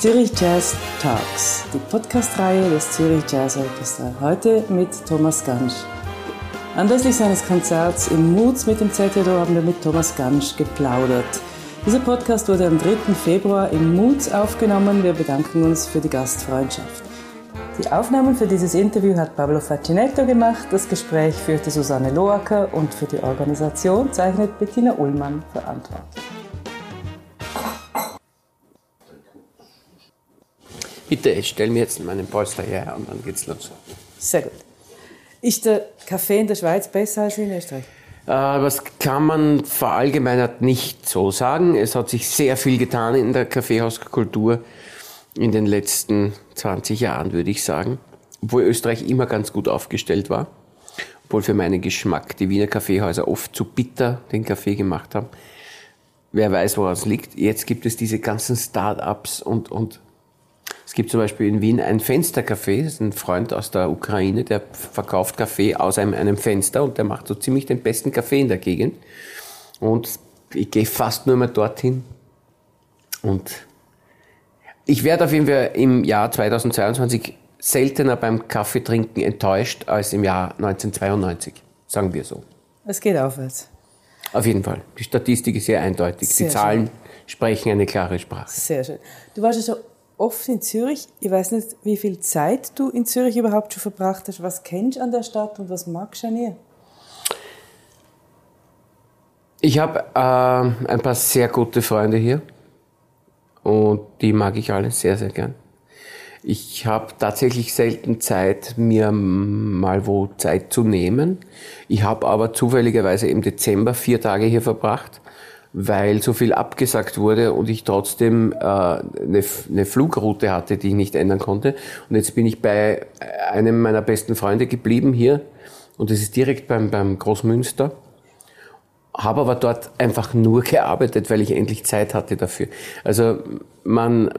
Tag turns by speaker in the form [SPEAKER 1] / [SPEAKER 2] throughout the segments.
[SPEAKER 1] Zürich Jazz Talks, die Podcast-Reihe des Zürich Jazz Orchestra. Heute mit Thomas Gansch. Anlässlich seines Konzerts im Moods mit dem ZJO haben wir mit Thomas Gansch geplaudert. Dieser Podcast wurde am 3. Februar im Moods aufgenommen. Wir bedanken uns für die Gastfreundschaft. Die Aufnahmen für dieses Interview hat Pablo Facinetto gemacht, das Gespräch führte Susanne Loacker und für die Organisation zeichnet Bettina Ullmann verantwortlich.
[SPEAKER 2] Bitte, ich stelle mir jetzt meinen Polster her und dann geht's los.
[SPEAKER 1] Sehr gut. Ist der Kaffee in der Schweiz besser als in Österreich?
[SPEAKER 2] Äh, das kann man verallgemeinert nicht so sagen. Es hat sich sehr viel getan in der Kaffeehauskultur in den letzten 20 Jahren, würde ich sagen. Obwohl Österreich immer ganz gut aufgestellt war. Obwohl für meinen Geschmack die Wiener Kaffeehäuser oft zu bitter den Kaffee gemacht haben. Wer weiß, woran es liegt. Jetzt gibt es diese ganzen Start-ups und, und es gibt zum Beispiel in Wien ein Fenstercafé, das ist ein Freund aus der Ukraine, der verkauft Kaffee aus einem, einem Fenster und der macht so ziemlich den besten Kaffee in der Gegend. Und ich gehe fast nur mehr dorthin. Und ich werde auf jeden Fall im Jahr 2022 seltener beim Kaffeetrinken enttäuscht als im Jahr 1992, sagen wir so.
[SPEAKER 1] Es geht aufwärts.
[SPEAKER 2] Auf jeden Fall. Die Statistik ist sehr eindeutig. Sehr Die Zahlen schön. sprechen eine klare Sprache.
[SPEAKER 1] Sehr schön. Du warst ja schon oft in Zürich. Ich weiß nicht, wie viel Zeit du in Zürich überhaupt schon verbracht hast. Was kennst du an der Stadt und was magst du an ihr?
[SPEAKER 2] Ich habe äh, ein paar sehr gute Freunde hier und die mag ich alle sehr, sehr gern. Ich habe tatsächlich selten Zeit, mir mal wo Zeit zu nehmen. Ich habe aber zufälligerweise im Dezember vier Tage hier verbracht weil so viel abgesagt wurde und ich trotzdem äh, eine, eine Flugroute hatte, die ich nicht ändern konnte. Und jetzt bin ich bei einem meiner besten Freunde geblieben hier und das ist direkt beim, beim Großmünster. Habe aber dort einfach nur gearbeitet, weil ich endlich Zeit hatte dafür. Also man,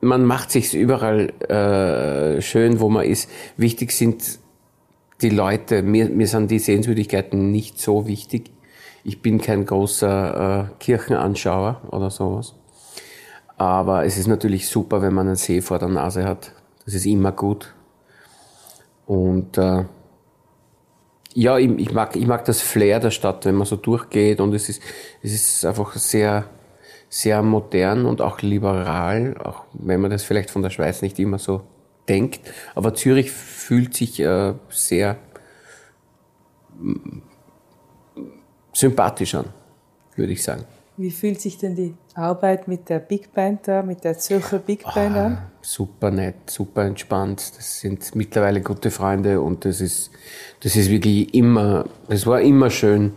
[SPEAKER 2] man macht sich's überall äh, schön, wo man ist. Wichtig sind die Leute. Mir, mir sind die Sehenswürdigkeiten nicht so wichtig. Ich bin kein großer äh, Kirchenanschauer oder sowas. Aber es ist natürlich super, wenn man einen See vor der Nase hat. Das ist immer gut. Und äh, ja, ich, ich, mag, ich mag das Flair der Stadt, wenn man so durchgeht und es ist, es ist einfach sehr, sehr modern und auch liberal, auch wenn man das vielleicht von der Schweiz nicht immer so denkt. Aber Zürich fühlt sich äh, sehr sympathisch an, würde ich sagen.
[SPEAKER 1] Wie fühlt sich denn die Arbeit mit der Big Band da, mit der Zürcher Big Band ah, an?
[SPEAKER 2] Super nett, super entspannt. Das sind mittlerweile gute Freunde und das ist, das ist wirklich immer, es war immer schön,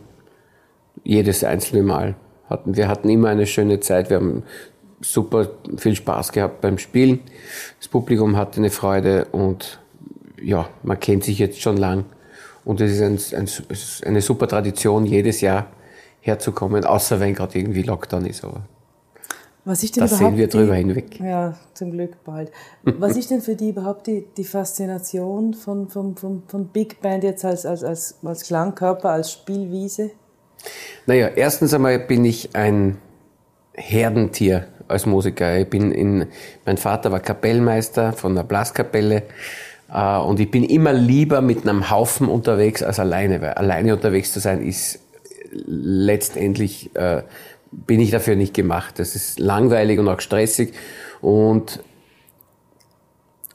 [SPEAKER 2] jedes einzelne Mal. Hatten, wir hatten immer eine schöne Zeit, wir haben super viel Spaß gehabt beim Spielen. Das Publikum hatte eine Freude und ja, man kennt sich jetzt schon lang. Und es ist ein, ein, eine super Tradition, jedes Jahr herzukommen, außer wenn gerade irgendwie Lockdown ist. Aber
[SPEAKER 1] was ist denn
[SPEAKER 2] das sehen wir drüber
[SPEAKER 1] die,
[SPEAKER 2] hinweg.
[SPEAKER 1] Ja, zum Glück bald. Was ist denn für die überhaupt die, die Faszination von, von, von, von Big Band jetzt als, als, als, als Klangkörper, als Spielwiese?
[SPEAKER 2] Naja, erstens einmal bin ich ein Herdentier als Musiker. Ich bin in, mein Vater war Kapellmeister von der Blaskapelle. Äh, und ich bin immer lieber mit einem Haufen unterwegs als alleine, weil alleine unterwegs zu sein ist letztendlich, äh, bin ich dafür nicht gemacht. Das ist langweilig und auch stressig. Und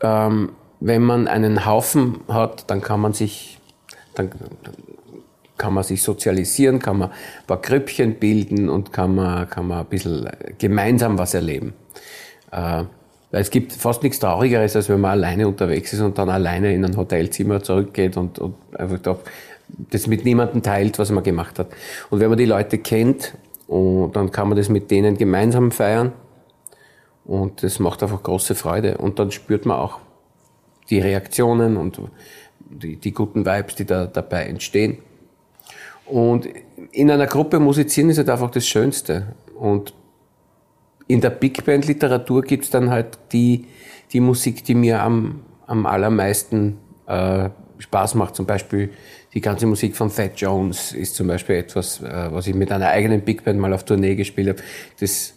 [SPEAKER 2] ähm, wenn man einen Haufen hat, dann kann man sich, dann kann man sich sozialisieren, kann man ein paar Grüppchen bilden und kann man, kann man ein bisschen gemeinsam was erleben. Äh, es gibt fast nichts Traurigeres, als wenn man alleine unterwegs ist und dann alleine in ein Hotelzimmer zurückgeht und, und einfach da das mit niemandem teilt, was man gemacht hat. Und wenn man die Leute kennt, und dann kann man das mit denen gemeinsam feiern. Und das macht einfach große Freude. Und dann spürt man auch die Reaktionen und die, die guten Vibes, die da dabei entstehen. Und in einer Gruppe musizieren ist halt einfach das Schönste. Und in der Big Band Literatur gibt's dann halt die, die Musik, die mir am, am allermeisten äh, Spaß macht. Zum Beispiel die ganze Musik von Fat Jones ist zum Beispiel etwas, äh, was ich mit einer eigenen Big Band mal auf Tournee gespielt habe. Das,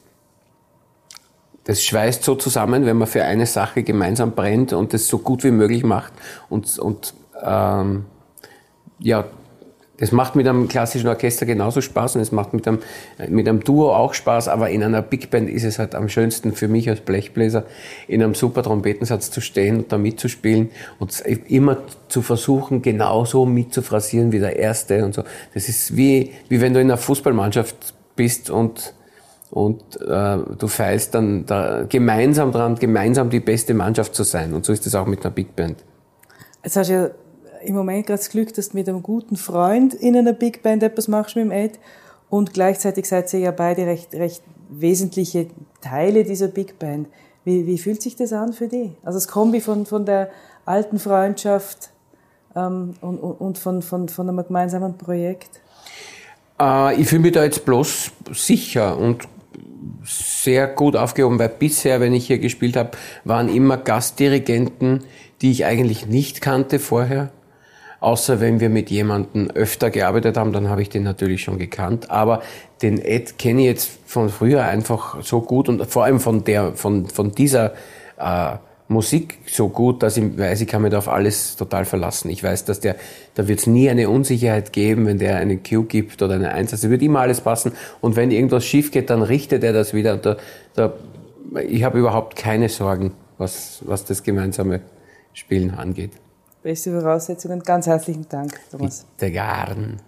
[SPEAKER 2] das schweißt so zusammen, wenn man für eine Sache gemeinsam brennt und das so gut wie möglich macht und, und ähm, ja, das macht mit einem klassischen Orchester genauso Spaß und es macht mit einem, mit einem Duo auch Spaß, aber in einer Big Band ist es halt am schönsten für mich als Blechbläser, in einem super Trompetensatz zu stehen und da mitzuspielen und immer zu versuchen, genauso mitzufrasieren wie der Erste und so. Das ist wie, wie wenn du in einer Fußballmannschaft bist und und äh, du feilst dann da gemeinsam dran, gemeinsam die beste Mannschaft zu sein. Und so ist es auch mit einer Big Band.
[SPEAKER 1] Jetzt hast du ja im Moment gerade das Glück, dass du mit einem guten Freund in einer Big Band etwas machst mit dem Ed und gleichzeitig seid ihr ja beide recht, recht wesentliche Teile dieser Big Band. Wie, wie fühlt sich das an für dich? Also das Kombi von, von der alten Freundschaft ähm, und, und von, von, von einem gemeinsamen Projekt?
[SPEAKER 2] Äh, ich fühle mich da jetzt bloß sicher und sehr gut aufgehoben, weil bisher, wenn ich hier gespielt habe, waren immer Gastdirigenten, die ich eigentlich nicht kannte vorher Außer wenn wir mit jemandem öfter gearbeitet haben, dann habe ich den natürlich schon gekannt. Aber den Ed kenne ich jetzt von früher einfach so gut und vor allem von der, von, von dieser äh, Musik so gut, dass ich weiß, ich kann mich da auf alles total verlassen. Ich weiß, dass der, da wird es nie eine Unsicherheit geben, wenn der eine Q gibt oder eine Eins. Also wird immer alles passen. Und wenn irgendwas schief geht, dann richtet er das wieder. Da, da, ich habe überhaupt keine Sorgen, was, was das gemeinsame Spielen angeht
[SPEAKER 1] beste Voraussetzungen. Ganz herzlichen Dank, Thomas.
[SPEAKER 2] Bitte gern.